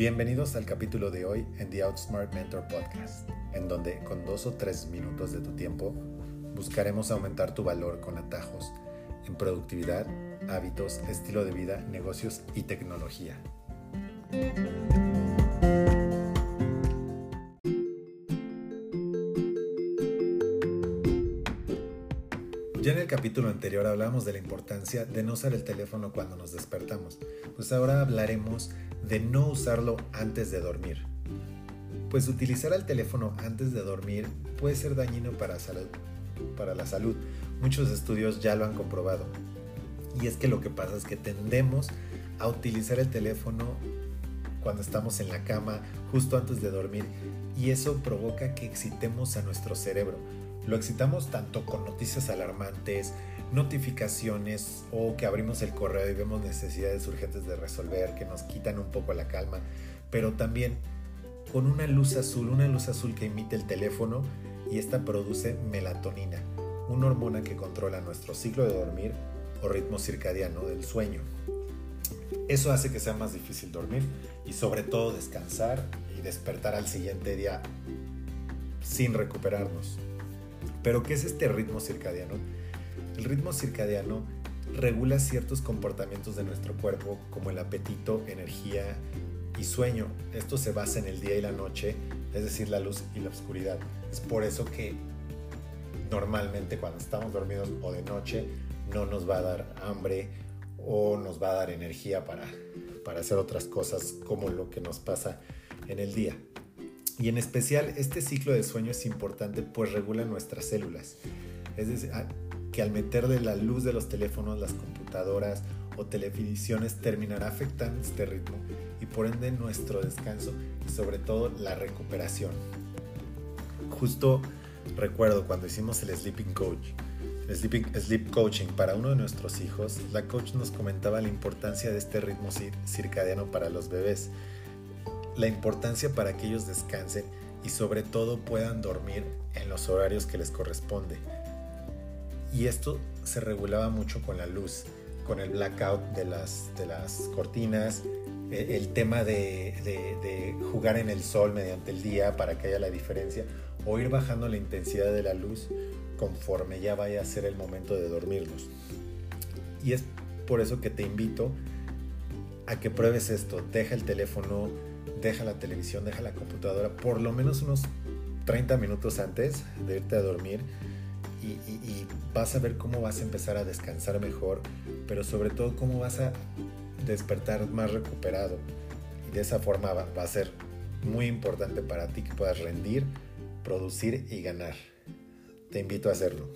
Bienvenidos al capítulo de hoy en The Outsmart Mentor Podcast, en donde con dos o tres minutos de tu tiempo buscaremos aumentar tu valor con atajos en productividad, hábitos, estilo de vida, negocios y tecnología. Ya en el capítulo anterior hablamos de la importancia de no usar el teléfono cuando nos despertamos, pues ahora hablaremos de no usarlo antes de dormir. Pues utilizar el teléfono antes de dormir puede ser dañino para, para la salud. Muchos estudios ya lo han comprobado. Y es que lo que pasa es que tendemos a utilizar el teléfono cuando estamos en la cama, justo antes de dormir, y eso provoca que excitemos a nuestro cerebro lo excitamos tanto con noticias alarmantes, notificaciones o que abrimos el correo y vemos necesidades urgentes de resolver que nos quitan un poco la calma, pero también con una luz azul, una luz azul que emite el teléfono y esta produce melatonina, una hormona que controla nuestro ciclo de dormir o ritmo circadiano del sueño. Eso hace que sea más difícil dormir y sobre todo descansar y despertar al siguiente día sin recuperarnos. Pero ¿qué es este ritmo circadiano? El ritmo circadiano regula ciertos comportamientos de nuestro cuerpo como el apetito, energía y sueño. Esto se basa en el día y la noche, es decir, la luz y la oscuridad. Es por eso que normalmente cuando estamos dormidos o de noche no nos va a dar hambre o nos va a dar energía para, para hacer otras cosas como lo que nos pasa en el día. Y en especial este ciclo de sueño es importante pues regula nuestras células. Es decir, ah, que al meterle la luz de los teléfonos, las computadoras o televisiones terminará afectando este ritmo y por ende nuestro descanso y sobre todo la recuperación. Justo recuerdo cuando hicimos el Sleeping Coach, el Sleep Coaching para uno de nuestros hijos, la coach nos comentaba la importancia de este ritmo circadiano para los bebés la importancia para que ellos descansen y sobre todo puedan dormir en los horarios que les corresponde. Y esto se regulaba mucho con la luz, con el blackout de las, de las cortinas, e, el tema de, de, jugar en el sol mediante el día para que haya la diferencia, o ir bajando la intensidad de la luz conforme ya vaya a ser el momento de dormirlos. Y es por eso que te invito a que pruebes esto, deja el teléfono deja la televisión, deja la computadora por lo menos unos 30 minutos antes de irte a dormir y, vas a ver cómo vas a empezar a descansar mejor, pero sobre todo cómo vas a despertar más recuperado. Y de esa forma va, va a ser muy importante para ti que puedas rendir, producir y ganar. Te invito a hacerlo.